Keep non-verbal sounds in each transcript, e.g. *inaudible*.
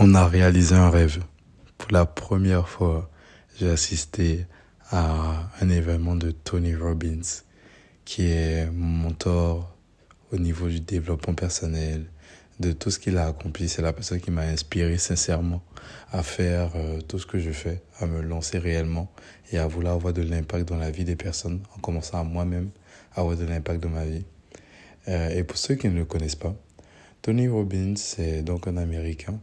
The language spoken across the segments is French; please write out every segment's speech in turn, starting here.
On a réalisé un rêve. Pour la première fois, j'ai assisté à un événement de Tony Robbins, qui est mon mentor au niveau du développement personnel, de tout ce qu'il a accompli. C'est la personne qui m'a inspiré sincèrement à faire euh, tout ce que je fais, à me lancer réellement et à vouloir avoir de l'impact dans la vie des personnes, en commençant à moi-même avoir de l'impact dans ma vie. Euh, et pour ceux qui ne le connaissent pas, Tony Robbins, c'est donc un Américain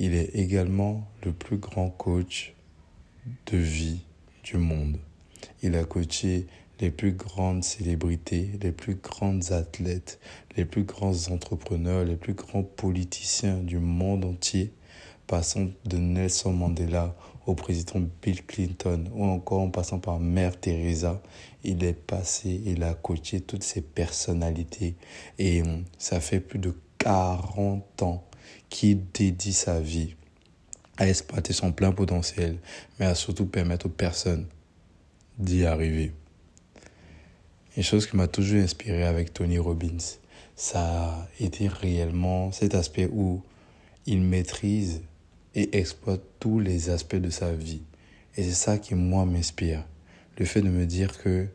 il est également le plus grand coach de vie du monde. Il a coaché les plus grandes célébrités, les plus grandes athlètes, les plus grands entrepreneurs, les plus grands politiciens du monde entier, passant de Nelson Mandela au président Bill Clinton ou encore en passant par Mère Teresa. Il est passé, il a coaché toutes ces personnalités et ça fait plus de 40 ans qui dédie sa vie à exploiter son plein potentiel, mais à surtout permettre aux personnes d'y arriver. Une chose qui m'a toujours inspiré avec Tony Robbins, ça a été réellement cet aspect où il maîtrise et exploite tous les aspects de sa vie. Et c'est ça qui, moi, m'inspire. Le fait de me dire que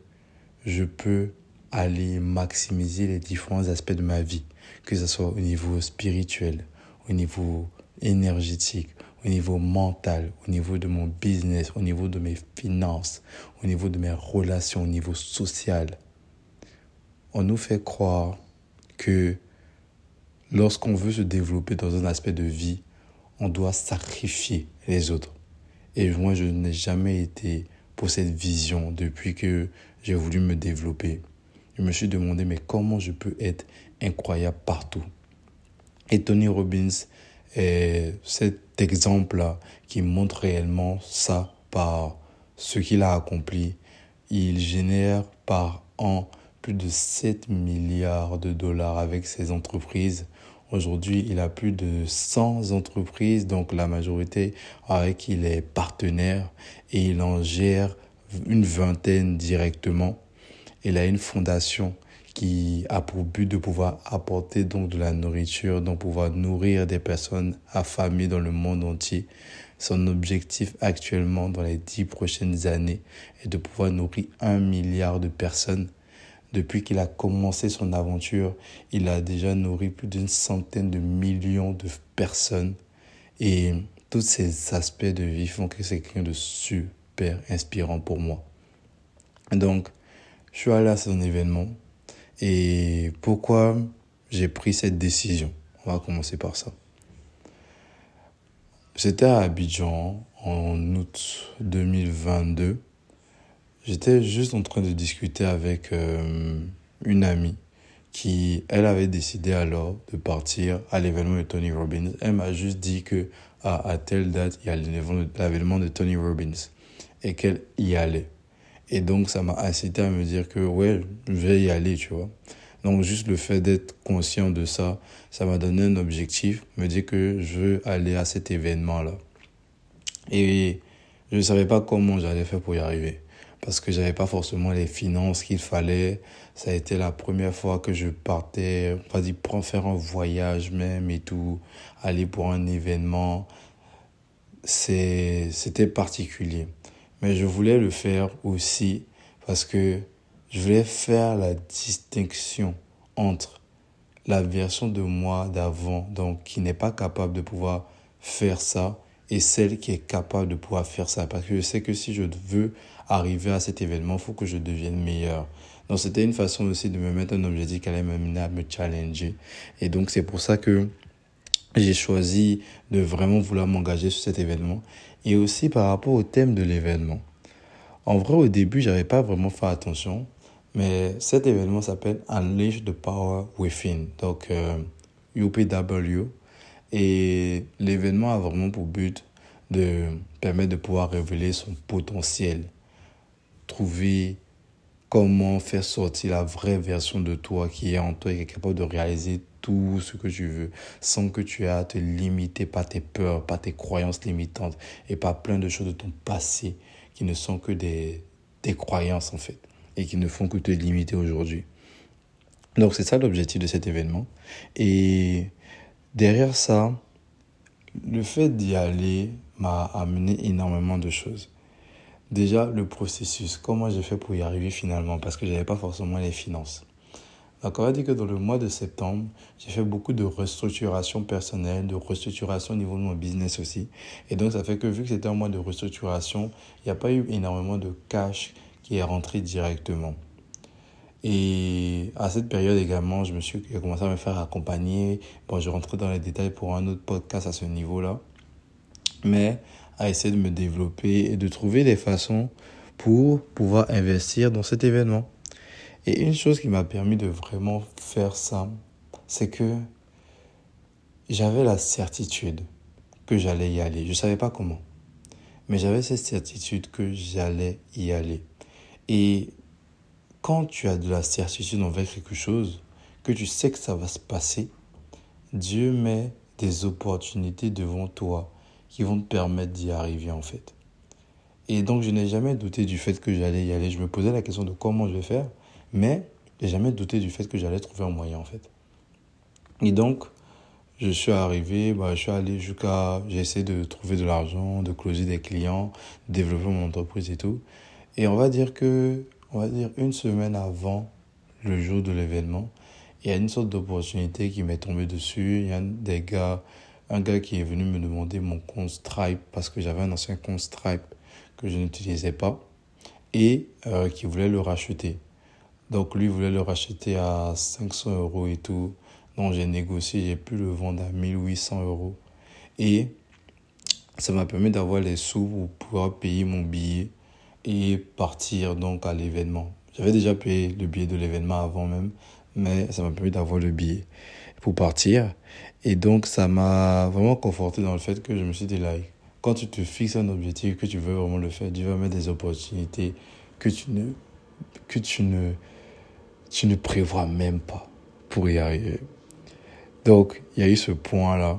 je peux aller maximiser les différents aspects de ma vie, que ce soit au niveau spirituel, au niveau énergétique, au niveau mental, au niveau de mon business, au niveau de mes finances, au niveau de mes relations, au niveau social. On nous fait croire que lorsqu'on veut se développer dans un aspect de vie, on doit sacrifier les autres. Et moi, je n'ai jamais été pour cette vision depuis que j'ai voulu me développer. Je me suis demandé, mais comment je peux être incroyable partout? Et Tony Robbins est cet exemple-là qui montre réellement ça par ce qu'il a accompli. Il génère par an plus de 7 milliards de dollars avec ses entreprises. Aujourd'hui, il a plus de 100 entreprises, donc la majorité avec qui il est partenaire et il en gère une vingtaine directement. Il a une fondation qui a pour but de pouvoir apporter donc de la nourriture, donc pouvoir nourrir des personnes affamées dans le monde entier. Son objectif actuellement dans les dix prochaines années est de pouvoir nourrir un milliard de personnes. Depuis qu'il a commencé son aventure, il a déjà nourri plus d'une centaine de millions de personnes. Et tous ces aspects de vie font que c'est quelqu'un de super inspirant pour moi. Donc, je suis allé à son événement. Et pourquoi j'ai pris cette décision? On va commencer par ça. J'étais à Abidjan en août 2022. J'étais juste en train de discuter avec euh, une amie qui, elle avait décidé alors de partir à l'événement de Tony Robbins. Elle m'a juste dit que à telle date, il y a l'événement de Tony Robbins et qu'elle y allait. Et donc, ça m'a incité à me dire que, ouais, je vais y aller, tu vois. Donc, juste le fait d'être conscient de ça, ça m'a donné un objectif, me dire que je veux aller à cet événement-là. Et je ne savais pas comment j'allais faire pour y arriver. Parce que j'avais pas forcément les finances qu'il fallait. Ça a été la première fois que je partais, on va dire, faire un voyage même et tout, aller pour un événement. C'était particulier. Mais je voulais le faire aussi parce que je voulais faire la distinction entre la version de moi d'avant, donc qui n'est pas capable de pouvoir faire ça, et celle qui est capable de pouvoir faire ça. Parce que je sais que si je veux arriver à cet événement, il faut que je devienne meilleur. Donc c'était une façon aussi de me mettre un objectif qui allait m'amener à me challenger. Et donc c'est pour ça que j'ai choisi de vraiment vouloir m'engager sur cet événement et aussi par rapport au thème de l'événement. En vrai, au début, j'avais pas vraiment fait attention, mais cet événement s'appelle Unleash the Power Within, donc euh, UPW, et l'événement a vraiment pour but de permettre de pouvoir révéler son potentiel, trouver comment faire sortir la vraie version de toi qui est en toi et qui est capable de réaliser tout ce que tu veux sans que tu aies à te limiter par tes peurs, par tes croyances limitantes et par plein de choses de ton passé qui ne sont que des, des croyances en fait et qui ne font que te limiter aujourd'hui. Donc c'est ça l'objectif de cet événement. Et derrière ça, le fait d'y aller m'a amené énormément de choses. Déjà, le processus, comment j'ai fait pour y arriver finalement, parce que je n'avais pas forcément les finances. On va dire que dans le mois de septembre, j'ai fait beaucoup de restructuration personnelle, de restructuration au niveau de mon business aussi. Et donc, ça fait que vu que c'était un mois de restructuration, il n'y a pas eu énormément de cash qui est rentré directement. Et à cette période également, je me suis commencé à me faire accompagner. Bon, je rentrerai dans les détails pour un autre podcast à ce niveau-là. Mais à essayer de me développer et de trouver des façons pour pouvoir investir dans cet événement. Et une chose qui m'a permis de vraiment faire ça, c'est que j'avais la certitude que j'allais y aller. Je ne savais pas comment. Mais j'avais cette certitude que j'allais y aller. Et quand tu as de la certitude envers quelque chose, que tu sais que ça va se passer, Dieu met des opportunités devant toi qui vont te permettre d'y arriver en fait. Et donc je n'ai jamais douté du fait que j'allais y aller. Je me posais la question de comment je vais faire, mais j'ai jamais douté du fait que j'allais trouver un moyen en fait. Et donc je suis arrivé, bah, je suis allé jusqu'à, j'ai essayé de trouver de l'argent, de closer des clients, développer mon entreprise et tout. Et on va dire que on va dire une semaine avant le jour de l'événement, il y a une sorte d'opportunité qui m'est tombée dessus. Il y a des gars, un gars qui est venu me demander mon compte Stripe parce que j'avais un ancien compte Stripe que je n'utilisais pas et euh, qui voulait le racheter. Donc lui voulait le racheter à 500 euros et tout. Donc j'ai négocié, j'ai pu le vendre à 1800 euros. Et ça m'a permis d'avoir les sous pour pouvoir payer mon billet et partir donc à l'événement. J'avais déjà payé le billet de l'événement avant même, mais ça m'a permis d'avoir le billet pour partir. Et donc ça m'a vraiment conforté dans le fait que je me suis dit, quand tu te fixes un objectif, que tu veux vraiment le faire, Dieu va mettre des opportunités que tu ne, que tu ne, tu ne prévois même pas pour y arriver. Donc, il y a eu ce point-là.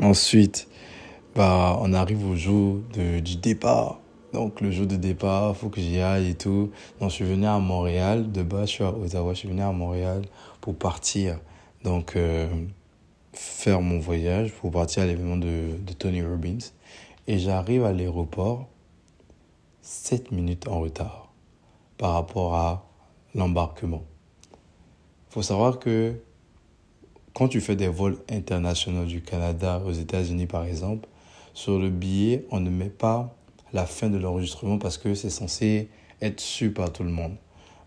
Ensuite, bah, on arrive au jour de, du départ. Donc le jour de départ, il faut que j'y aille et tout. Donc je suis venu à Montréal. De base, je suis à Ottawa. Je suis venu à Montréal pour partir. Donc euh, faire mon voyage pour partir à l'événement de, de Tony Robbins. Et j'arrive à l'aéroport 7 minutes en retard par rapport à l'embarquement. Il faut savoir que quand tu fais des vols internationaux du Canada aux États-Unis par exemple, sur le billet, on ne met pas la fin de l'enregistrement parce que c'est censé être su par tout le monde.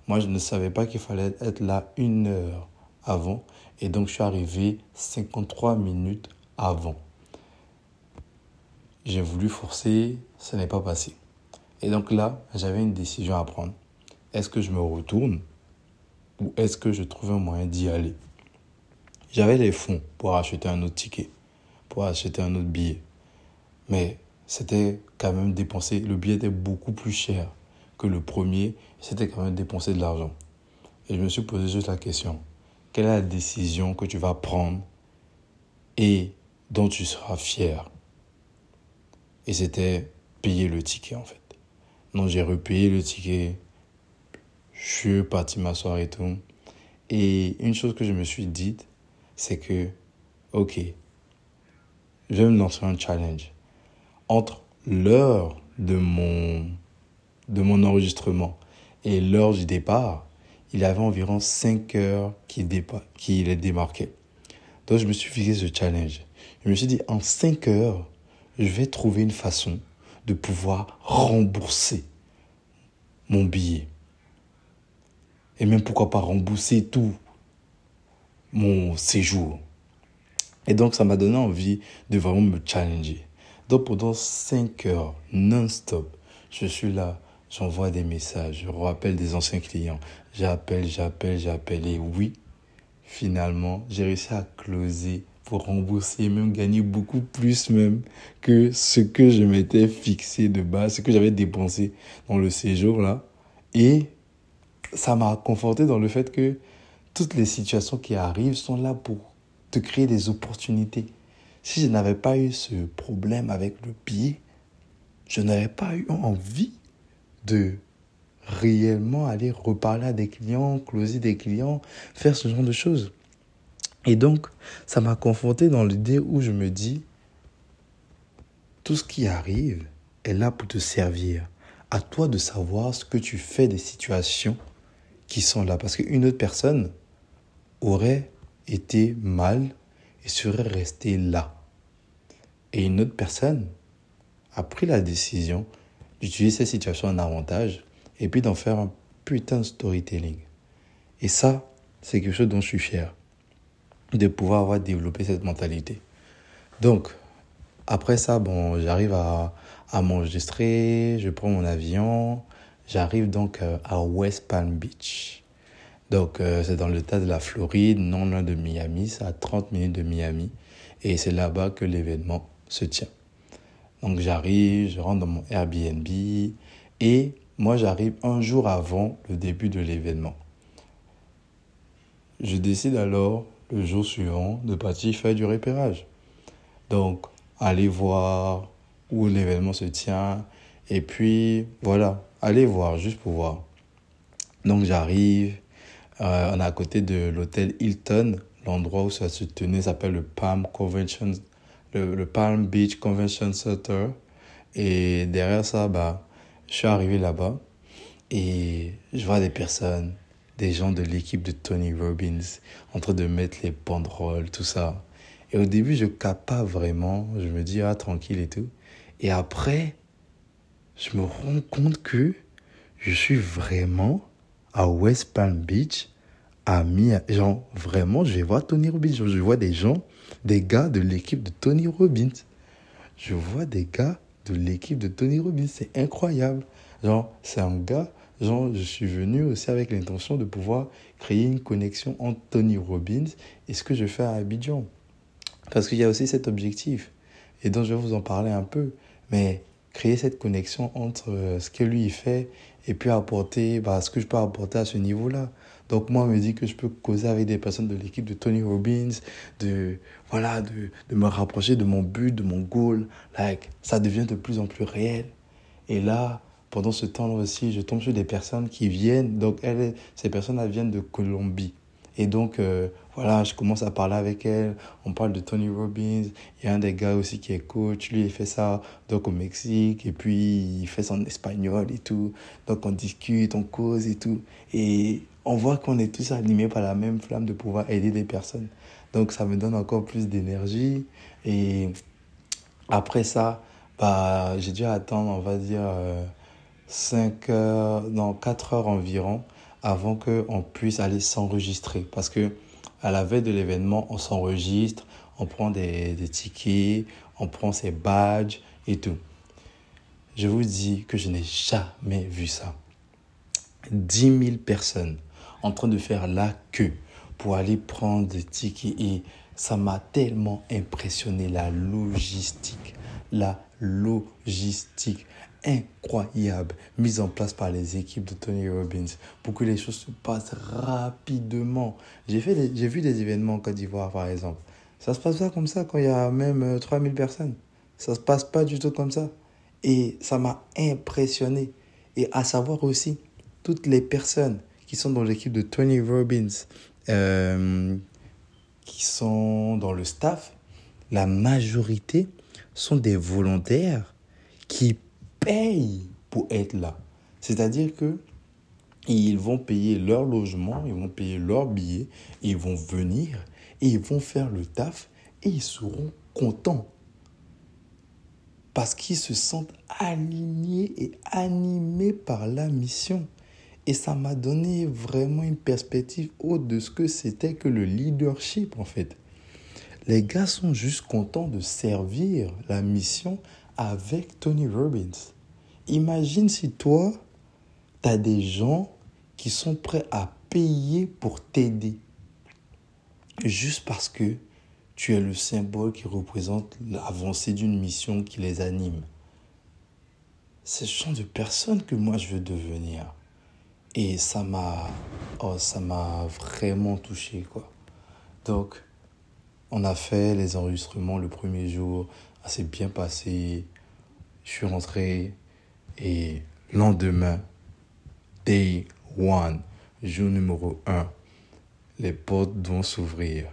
Moi, je ne savais pas qu'il fallait être là une heure avant et donc je suis arrivé 53 minutes avant. J'ai voulu forcer, ça n'est pas passé. Et donc là, j'avais une décision à prendre. Est-ce que je me retourne ou est-ce que je trouve un moyen d'y aller? J'avais les fonds pour acheter un autre ticket, pour acheter un autre billet. Mais c'était quand même dépenser, le billet était beaucoup plus cher que le premier, c'était quand même dépenser de l'argent. Et je me suis posé juste la question, quelle est la décision que tu vas prendre et dont tu seras fier? Et c'était payer le ticket en fait. Donc j'ai repayé le ticket, je suis parti m'asseoir et tout. Et une chose que je me suis dite, c'est que, ok, je vais me lancer un challenge entre l'heure de mon, de mon enregistrement et l'heure du départ, il y avait environ 5 heures qui, qui est démarqué. Donc je me suis fixé ce challenge. Je me suis dit, en 5 heures, je vais trouver une façon de pouvoir rembourser mon billet. Et même pourquoi pas rembourser tout mon séjour. Et donc ça m'a donné envie de vraiment me challenger. Donc pendant 5 heures non-stop, je suis là, j'envoie des messages, je rappelle des anciens clients, j'appelle, j'appelle, j'appelle. Et oui, finalement, j'ai réussi à closer pour rembourser et même gagner beaucoup plus même que ce que je m'étais fixé de base, ce que j'avais dépensé dans le séjour là. Et ça m'a conforté dans le fait que toutes les situations qui arrivent sont là pour te créer des opportunités. Si je n'avais pas eu ce problème avec le pied, je n'aurais pas eu envie de réellement aller reparler à des clients, closer des clients, faire ce genre de choses. Et donc, ça m'a confronté dans l'idée où je me dis, tout ce qui arrive est là pour te servir. À toi de savoir ce que tu fais des situations qui sont là. Parce qu'une autre personne aurait été mal et serait restée là. Et une autre personne a pris la décision d'utiliser cette situation en avantage et puis d'en faire un putain de storytelling. Et ça, c'est quelque chose dont je suis fier, de pouvoir avoir développé cette mentalité. Donc, après ça, bon, j'arrive à, à m'enregistrer, je prends mon avion, j'arrive donc euh, à West Palm Beach. Donc, euh, c'est dans l'état de la Floride, non loin de Miami, c'est à 30 minutes de Miami. Et c'est là-bas que l'événement se tient. Donc, j'arrive, je rentre dans mon Airbnb et moi, j'arrive un jour avant le début de l'événement. Je décide alors, le jour suivant, de partir faire du repérage. Donc, aller voir où l'événement se tient. Et puis, voilà, aller voir, juste pour voir. Donc, j'arrive. Euh, on est à côté de l'hôtel Hilton. L'endroit où ça se tenait s'appelle le Palm Convention, le, Palm Beach Convention Center. Et derrière ça, bah, je suis arrivé là-bas et je vois des personnes, des gens de l'équipe de Tony Robbins en train de mettre les banderoles, tout ça. Et au début, je capte pas vraiment. Je me dis, ah, tranquille et tout. Et après, je me rends compte que je suis vraiment à West Palm Beach, à Miami. Genre, vraiment, je voir Tony Robbins. Je vois des gens, des gars de l'équipe de Tony Robbins. Je vois des gars de l'équipe de Tony Robbins. C'est incroyable. Genre, c'est un gars, genre, je suis venu aussi avec l'intention de pouvoir créer une connexion entre Tony Robbins et ce que je fais à Abidjan. Parce qu'il y a aussi cet objectif, et dont je vais vous en parler un peu, mais créer cette connexion entre euh, ce que lui fait et puis apporter bah, ce que je peux apporter à ce niveau-là. Donc moi, je me dis que je peux causer avec des personnes de l'équipe de Tony Robbins, de, voilà, de, de me rapprocher de mon but, de mon goal. Like, ça devient de plus en plus réel. Et là, pendant ce temps-là aussi, je tombe sur des personnes qui viennent. Donc, elles, ces personnes, elles viennent de Colombie. Et donc, euh, voilà, je commence à parler avec elle. On parle de Tony Robbins. Il y a un des gars aussi qui est coach. Lui, il fait ça donc au Mexique. Et puis, il fait en espagnol et tout. Donc, on discute, on cause et tout. Et on voit qu'on est tous animés par la même flamme de pouvoir aider des personnes. Donc, ça me donne encore plus d'énergie. Et après ça, bah, j'ai dû attendre, on va dire, 5 euh, heures, non, 4 heures environ avant qu'on puisse aller s'enregistrer. Parce que à la veille de l'événement, on s'enregistre, on prend des, des, tickets, on prend ses badges et tout. Je vous dis que je n'ai jamais vu ça. 10 000 personnes en train de faire la queue pour aller prendre des tickets et ça m'a tellement impressionné la logistique, la logistique incroyable mise en place par les équipes de Tony Robbins pour que les choses se passent rapidement. J'ai vu des événements en Côte d'Ivoire par exemple. Ça se passe pas comme ça quand il y a même 3000 euh, personnes. Ça se passe pas du tout comme ça. Et ça m'a impressionné. Et à savoir aussi, toutes les personnes qui sont dans l'équipe de Tony Robbins, euh, qui sont dans le staff, la majorité sont des volontaires qui payent pour être là. C'est-à-dire que ils vont payer leur logement, ils vont payer leur billet, ils vont venir et ils vont faire le taf et ils seront contents. Parce qu'ils se sentent alignés et animés par la mission. Et ça m'a donné vraiment une perspective haute de ce que c'était que le leadership en fait. Les gars sont juste contents de servir la mission avec Tony Robbins. Imagine si toi, tu as des gens qui sont prêts à payer pour t'aider. Juste parce que tu es le symbole qui représente l'avancée d'une mission qui les anime. C'est ce genre de personne que moi je veux devenir. Et ça m'a oh, ça m'a vraiment touché quoi. Donc on a fait les enregistrements le premier jour, ça s'est bien passé. Je suis rentré, et lendemain, day one, jour numéro un, les portes vont s'ouvrir.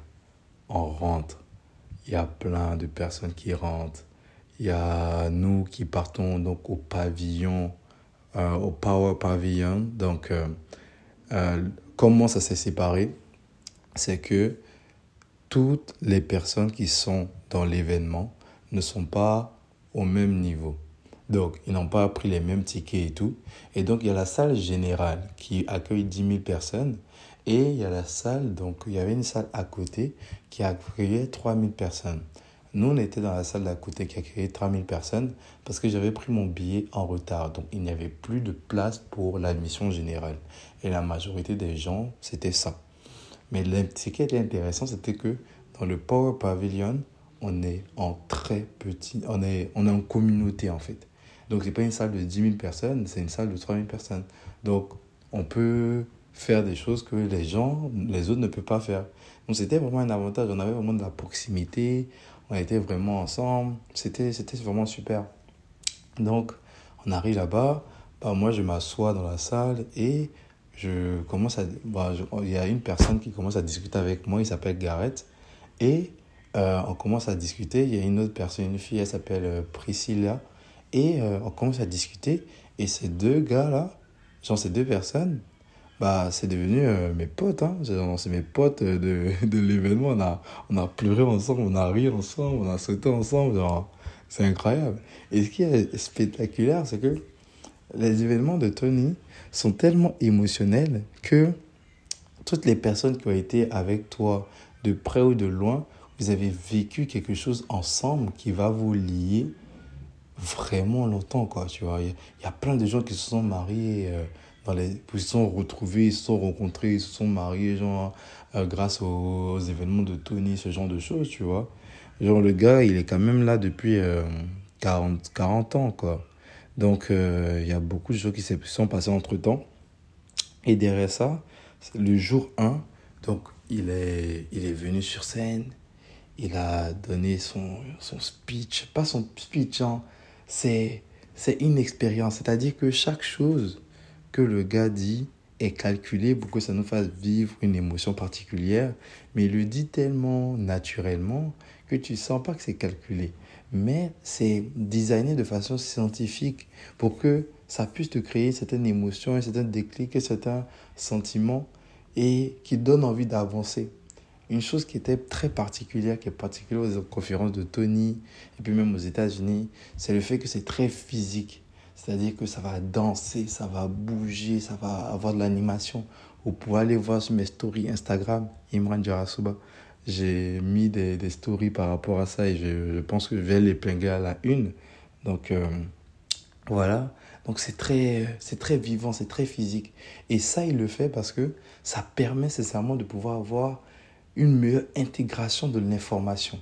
On rentre. Il y a plein de personnes qui rentrent. Il y a nous qui partons donc au pavillon, euh, au Power Pavilion. Donc, euh, euh, comment ça s'est séparé? C'est que toutes les personnes qui sont dans l'événement ne sont pas au même niveau. Donc, ils n'ont pas pris les mêmes tickets et tout. Et donc, il y a la salle générale qui accueille 10 000 personnes. Et il y a la salle, donc il y avait une salle à côté qui accueillait 3 000 personnes. Nous, on était dans la salle d'à côté qui accueillait 3 000 personnes parce que j'avais pris mon billet en retard. Donc, il n'y avait plus de place pour l'admission générale. Et la majorité des gens, c'était ça. Mais ce qui était intéressant, c'était que dans le Power Pavilion, on est en très petit, on est, on est en communauté en fait. Donc, ce n'est pas une salle de 10 000 personnes, c'est une salle de 3 000 personnes. Donc, on peut faire des choses que les gens, les autres ne peuvent pas faire. Donc, c'était vraiment un avantage. On avait vraiment de la proximité, on était vraiment ensemble. C'était, vraiment super. Donc, on arrive là-bas. Bah, moi, je m'assois dans la salle et je commence à. Bah, il y a une personne qui commence à discuter avec moi, il s'appelle Gareth. Et euh, on commence à discuter. Il y a une autre personne, une fille, elle s'appelle euh, Priscilla. Et euh, on commence à discuter. Et ces deux gars-là, genre ces deux personnes, bah, c'est devenu euh, mes potes. Hein. C'est mes potes de, de l'événement. On a, on a pleuré ensemble, on a ri ensemble, on a sauté ensemble. C'est incroyable. Et ce qui est spectaculaire, c'est que les événements de Tony sont tellement émotionnels que toutes les personnes qui ont été avec toi, de près ou de loin, vous avez vécu quelque chose ensemble qui va vous lier vraiment longtemps, quoi, tu vois. Il y, a plein de gens qui se sont mariés, euh, dans les, ils se sont retrouvés, ils se sont rencontrés, ils se sont mariés, genre, euh, grâce aux, événements de Tony, ce genre de choses, tu vois. Genre, le gars, il est quand même là depuis 40, euh, 40 ans, quoi. Donc, il y a beaucoup de choses qui se sont passées entre temps. Et derrière ça, le jour 1, donc, il est, il est venu sur scène, il a donné son, son speech, pas son speech, hein, c'est une expérience. C'est-à-dire que chaque chose que le gars dit est calculée pour que ça nous fasse vivre une émotion particulière, mais il le dit tellement naturellement que tu sens pas que c'est calculé. Mais c'est designé de façon scientifique pour que ça puisse te créer certaines émotions, certains déclics, certains sentiments et qui donnent envie d'avancer une chose qui était très particulière, qui est particulière aux conférences de Tony, et puis même aux États-Unis, c'est le fait que c'est très physique. C'est-à-dire que ça va danser, ça va bouger, ça va avoir de l'animation. Vous pouvez aller voir sur mes stories Instagram, Imran Jarasuba. J'ai mis des, des, stories par rapport à ça et je, je pense que je vais l'épingler à la une. Donc euh, voilà. Donc c'est très, c'est très vivant, c'est très physique. Et ça, il le fait parce que ça permet nécessairement de pouvoir avoir une meilleure intégration de l'information.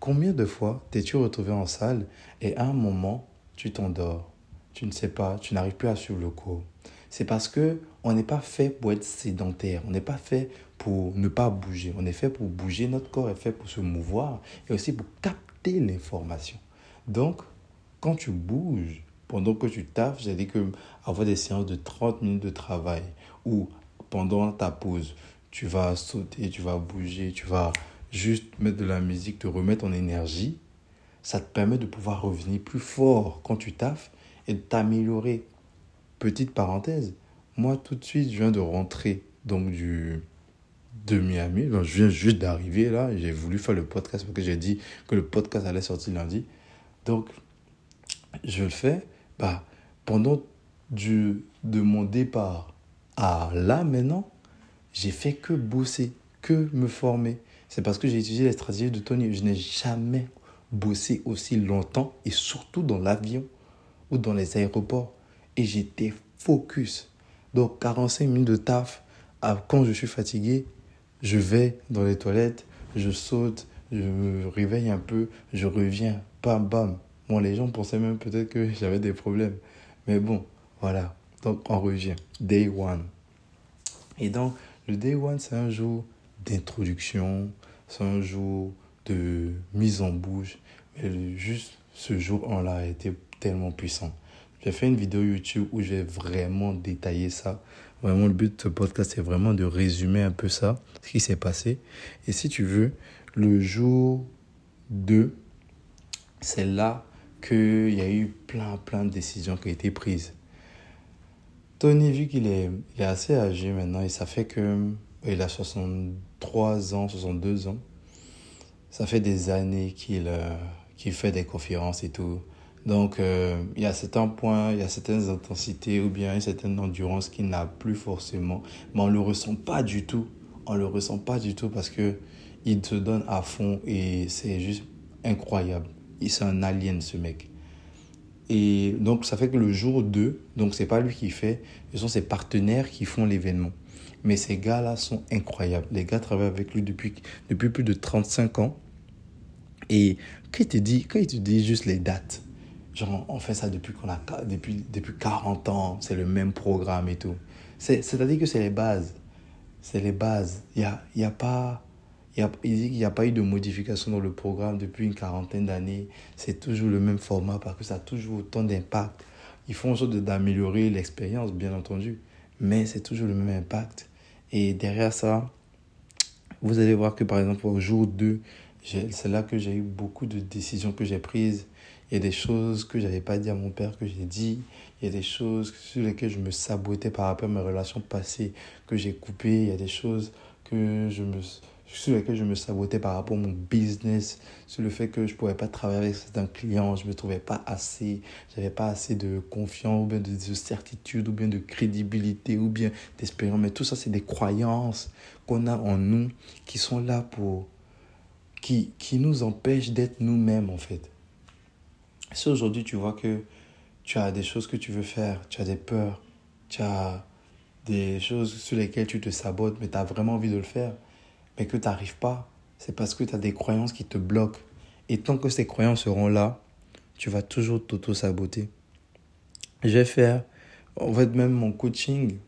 Combien de fois t'es-tu retrouvé en salle et à un moment, tu t'endors? Tu ne sais pas, tu n'arrives plus à suivre le cours. C'est parce que on n'est pas fait pour être sédentaire, on n'est pas fait pour ne pas bouger, on est fait pour bouger, notre corps est fait pour se mouvoir et aussi pour capter l'information. Donc, quand tu bouges, pendant que tu taffes, j'ai dit que avoir des séances de 30 minutes de travail ou pendant ta pause, tu vas sauter, tu vas bouger, tu vas juste mettre de la musique, te remettre en énergie, ça te permet de pouvoir revenir plus fort quand tu taffes et de t'améliorer. Petite parenthèse, moi tout de suite, je viens de rentrer donc du de Miami. je viens juste d'arriver là. J'ai voulu faire le podcast parce que j'ai dit que le podcast allait sortir lundi. Donc, je le fais. Bah, pendant du, de mon départ à là maintenant, j'ai fait que bosser, que me former. C'est parce que j'ai utilisé les stratégies de Tony. Je n'ai jamais bossé aussi longtemps et surtout dans l'avion ou dans les aéroports. Et j'étais focus. Donc 45 minutes de taf. Quand je suis fatigué, je vais dans les toilettes, je saute, je me réveille un peu, je reviens, bam bam. Bon, les gens pensaient même peut-être que *laughs* j'avais des problèmes. Mais bon, voilà. Donc on revient. Day one. Et donc, le day one, c'est un jour d'introduction, c'est un jour de mise en bouche. Mais juste ce jour-là a été tellement puissant. J'ai fait une vidéo YouTube où j'ai vraiment détaillé ça. Vraiment, le but de ce podcast, c'est vraiment de résumer un peu ça, ce qui s'est passé. Et si tu veux, le jour 2, c'est là qu'il y a eu plein, plein de décisions qui ont été prises. Tony, vu qu'il est, assez âgé maintenant, et ça fait que il a 63 ans, 62 ans. Ça fait des années qu'il euh, qu'il fait des conférences et tout. Donc, euh, il y a certains points, il y a certaines intensités ou bien une certaine endurance qu'il n'a plus forcément. Mais on ne le ressent pas du tout. On ne le ressent pas du tout parce que il se donne à fond et c'est juste incroyable. Il C'est un ce mec. Et donc, ça fait que le jour 2, donc c'est pas lui qui fait, ce sont ses partenaires qui font l'événement. Mais ces gars-là sont incroyables. Les gars travaillent avec lui depuis, depuis plus de 35 ans. Et quand il te dit, quand il te dit juste les dates, genre on fait ça depuis qu'on a depuis, depuis 40 ans, c'est le même programme et tout. C'est-à-dire que c'est les bases. C'est les bases. Il n'y a, y a pas il, dit qu'il n'y a pas eu de modification dans le programme depuis une quarantaine d'années. C'est toujours le même format parce que ça a toujours autant d'impact. Ils font en sorte d'améliorer l'expérience, bien entendu, mais c'est toujours le même impact. Et derrière ça, vous allez voir que par exemple au jour 2, c'est là que j'ai eu beaucoup de décisions que j'ai prises. Il y a des choses que je n'avais pas dit à mon père que j'ai dit. Il y a des choses sur lesquelles je me sabotais par rapport à mes relations passées que j'ai coupées. Il y a des choses que je me sur lesquels je me sabotais par rapport à mon business, sur le fait que je ne pouvais pas travailler avec certains clients, je ne me trouvais pas assez, j'avais pas assez de confiance, ou bien de, certitude, ou bien de crédibilité, ou bien d'espérance. Mais tout ça, c'est des croyances qu'on a en nous qui sont là pour. qui, qui nous empêchent d'être nous-mêmes, en fait. Si aujourd'hui tu vois que tu as des choses que tu veux faire, tu as des peurs, tu as des choses sur lesquelles tu te sabotes, mais tu as vraiment envie de le faire, mais que tu n'arrives pas, c'est parce que tu as des croyances qui te bloquent. Et tant que ces croyances seront là, tu vas toujours t'auto-saboter. Je vais faire, en fait, même mon coaching,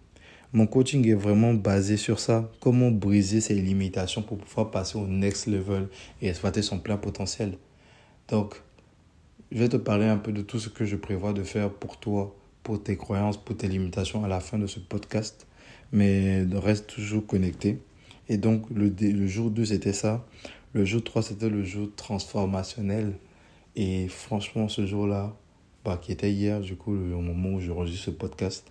mon coaching est vraiment basé sur ça. Comment briser ses limitations pour pouvoir passer au next level et exploiter son plein potentiel. Donc, je vais te parler un peu de tout ce que je prévois de faire pour toi, pour tes croyances, pour tes limitations à la fin de ce podcast. Mais reste toujours connecté. Et donc, le, le jour 2, c'était ça. Le jour 3, c'était le jour transformationnel. Et franchement, ce jour-là, bah, qui était hier, du coup, au moment où je registre ce podcast,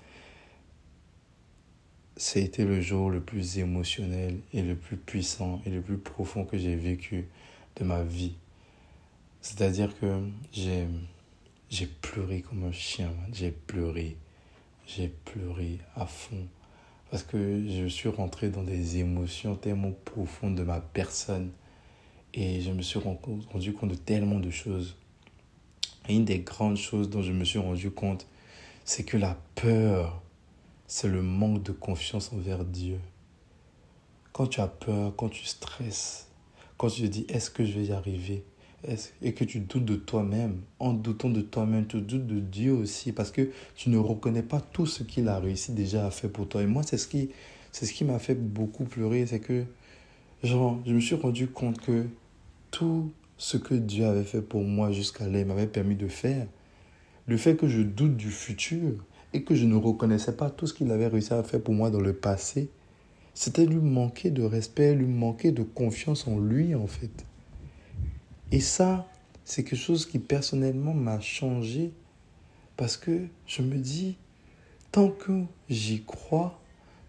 c'était le jour le plus émotionnel et le plus puissant et le plus profond que j'ai vécu de ma vie. C'est-à-dire que j'ai, j'ai pleuré comme un chien, j'ai pleuré, j'ai pleuré à fond parce que je suis rentré dans des émotions tellement profondes de ma personne et je me suis rendu compte de tellement de choses. Une des grandes choses dont je me suis rendu compte, c'est que la peur, c'est le manque de confiance envers Dieu. Quand tu as peur, quand tu stresses, quand tu te dis est-ce que je vais y arriver, et que tu doutes de toi-même, en doutant de toi-même, tu doutes de Dieu aussi, parce que tu ne reconnais pas tout ce qu'il a réussi déjà à faire pour toi. Et moi, c'est ce qui, c'est ce qui m'a fait beaucoup pleurer, c'est que genre, je me suis rendu compte que tout ce que Dieu avait fait pour moi jusqu'à là, il m'avait permis de faire. Le fait que je doute du futur et que je ne reconnaissais pas tout ce qu'il avait réussi à faire pour moi dans le passé, c'était lui manquer de respect, lui manquer de confiance en lui, en fait. Et ça, c'est quelque chose qui personnellement m'a changé parce que je me dis, tant que j'y crois,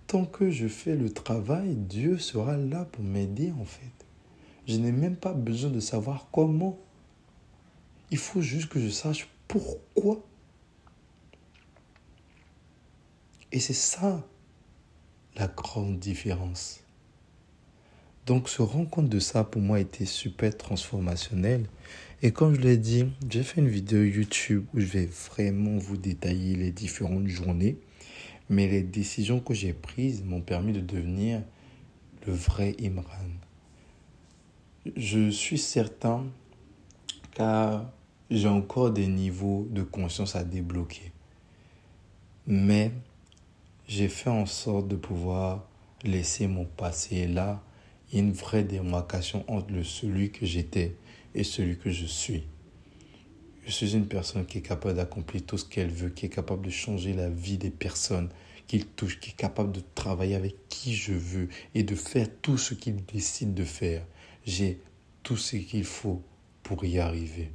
tant que je fais le travail, Dieu sera là pour m'aider en fait. Je n'ai même pas besoin de savoir comment. Il faut juste que je sache pourquoi. Et c'est ça la grande différence. Donc se rendre compte de ça pour moi été super transformationnel. Et comme je l'ai dit, j'ai fait une vidéo YouTube où je vais vraiment vous détailler les différentes journées. Mais les décisions que j'ai prises m'ont permis de devenir le vrai Imran. Je suis certain car j'ai encore des niveaux de conscience à débloquer. Mais j'ai fait en sorte de pouvoir laisser mon passé là il y a une vraie démarcation entre celui que j'étais et celui que je suis. Je suis une personne qui est capable d'accomplir tout ce qu'elle veut, qui est capable de changer la vie des personnes qu'il touche, qui est capable de travailler avec qui je veux et de faire tout ce qu'il décide de faire. J'ai tout ce qu'il faut pour y arriver.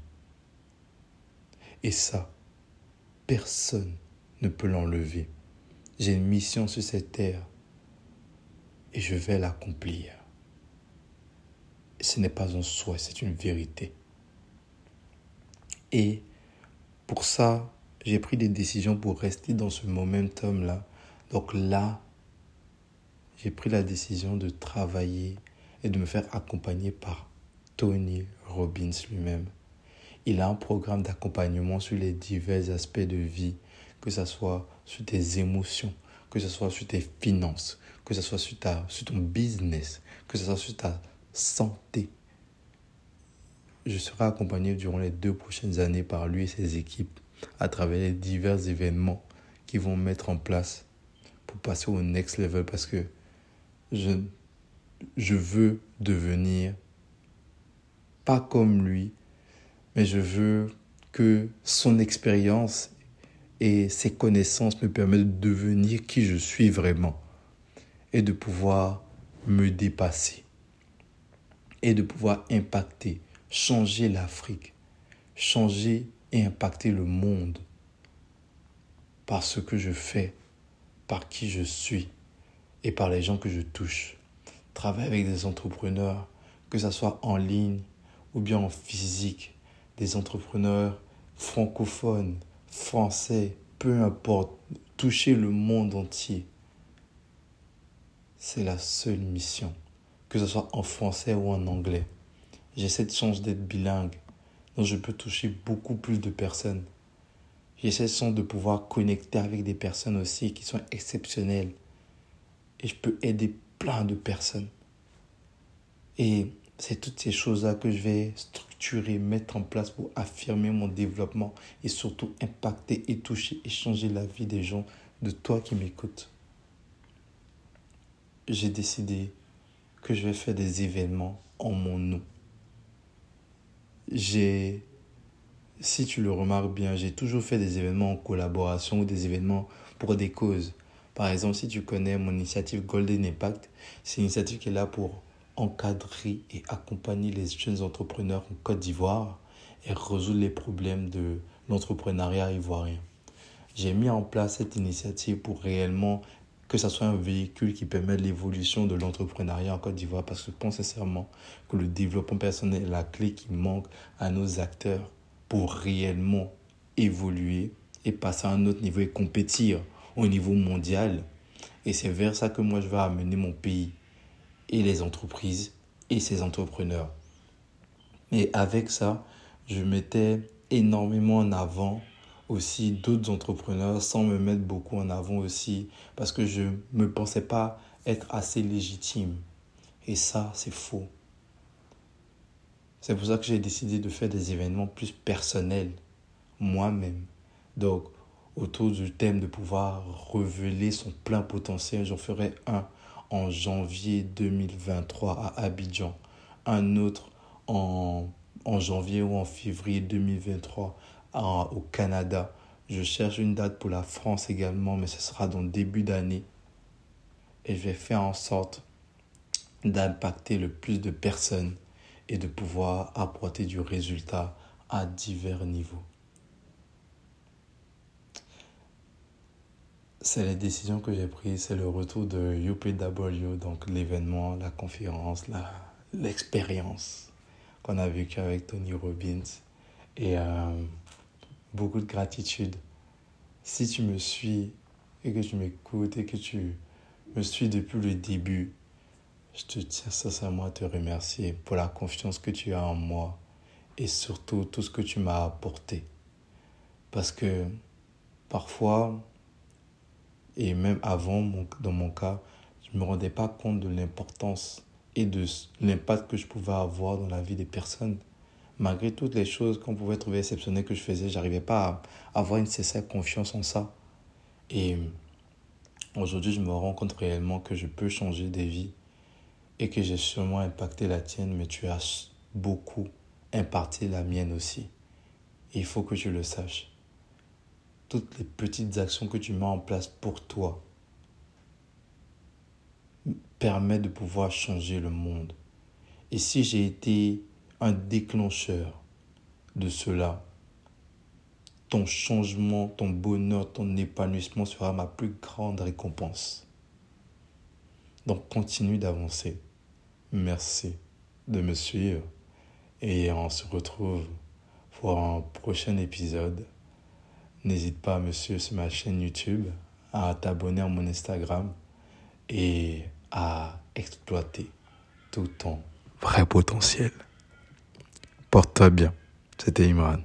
Et ça, personne ne peut l'enlever. J'ai une mission sur cette terre et je vais l'accomplir. Ce n'est pas un souhait, c'est une vérité. Et pour ça, j'ai pris des décisions pour rester dans ce momentum-là. Donc là, j'ai pris la décision de travailler et de me faire accompagner par Tony Robbins lui-même. Il a un programme d'accompagnement sur les divers aspects de vie, que ce soit sur tes émotions, que ce soit sur tes finances, que ce soit sur, ta, sur ton business, que ce soit sur ta santé. Je serai accompagné durant les deux prochaines années par lui et ses équipes à travers les divers événements qu'ils vont mettre en place pour passer au next level parce que je, je veux devenir pas comme lui, mais je veux que son expérience et ses connaissances me permettent de devenir qui je suis vraiment et de pouvoir me dépasser et de pouvoir impacter, changer l'Afrique, changer et impacter le monde par ce que je fais, par qui je suis et par les gens que je touche. Travailler avec des entrepreneurs, que ce soit en ligne ou bien en physique, des entrepreneurs francophones, français, peu importe, toucher le monde entier. C'est la seule mission, que ce soit en français ou en anglais. J'ai cette chance d'être bilingue donc je peux toucher beaucoup plus de personnes. J'ai cette chance de pouvoir connecter avec des personnes aussi qui sont exceptionnelles. Et je peux aider plein de personnes. Et c'est toutes ces choses-là que je vais structurer, mettre en place pour affirmer mon développement et surtout impacter et toucher et changer la vie des gens, de toi qui m'écoutes. J'ai décidé que je vais faire des événements en mon nom j'ai, si tu le remarques bien, j'ai toujours fait des événements en collaboration ou des événements pour des causes. Par exemple, si tu connais mon initiative Golden Impact, c'est une initiative qui est là pour encadrer et accompagner les jeunes entrepreneurs en Côte d'Ivoire et résoudre les problèmes de l'entrepreneuriat ivoirien. J'ai mis en place cette initiative pour réellement que ce soit un véhicule qui permet l'évolution de l'entrepreneuriat en Côte d'Ivoire, parce que je pense sincèrement que le développement personnel est la clé qui manque à nos acteurs pour réellement évoluer et passer à un autre niveau et compétir au niveau mondial. Et c'est vers ça que moi je vais amener mon pays et les entreprises et ses entrepreneurs. Mais avec ça, je mettais énormément en avant aussi d'autres entrepreneurs sans me mettre beaucoup en avant aussi parce que je ne me pensais pas être assez légitime. Et ça, c'est faux. C'est pour ça que j'ai décidé de faire des événements plus personnels, moi-même. Donc, autour du thème de pouvoir révéler son plein potentiel, j'en ferai un en janvier 2023 à Abidjan, un autre en, en janvier ou en février 2023 au Canada. Je cherche une date pour la France également, mais ce sera dans le début d'année. Et je vais faire en sorte d'impacter le plus de personnes et de pouvoir apporter du résultat à divers niveaux. C'est les décisions que j'ai prises, c'est le retour de UPW, donc l'événement, la conférence, l'expérience qu'on a vécu avec Tony Robbins. Et euh, beaucoup de gratitude. Si tu me suis et que tu m'écoutes et que tu me suis depuis le début, je te tiens sincèrement à te remercier pour la confiance que tu as en moi et surtout tout ce que tu m'as apporté. Parce que parfois, et même avant, dans mon cas, je ne me rendais pas compte de l'importance et de l'impact que je pouvais avoir dans la vie des personnes malgré toutes les choses qu'on pouvait trouver exceptionnelles que je faisais, j'arrivais pas à avoir une sincère confiance en ça. Et aujourd'hui, je me rends compte réellement que je peux changer des vies et que j'ai sûrement impacté la tienne, mais tu as beaucoup imparti la mienne aussi. Il faut que tu le saches. Toutes les petites actions que tu mets en place pour toi permettent de pouvoir changer le monde. Et si j'ai été un déclencheur de cela, ton changement, ton bonheur, ton épanouissement sera ma plus grande récompense. Donc continue d'avancer. Merci de me suivre et on se retrouve pour un prochain épisode. N'hésite pas à me suivre sur ma chaîne YouTube, à t'abonner à mon Instagram et à exploiter tout ton vrai potentiel. Porte-toi bien. C'était Imran.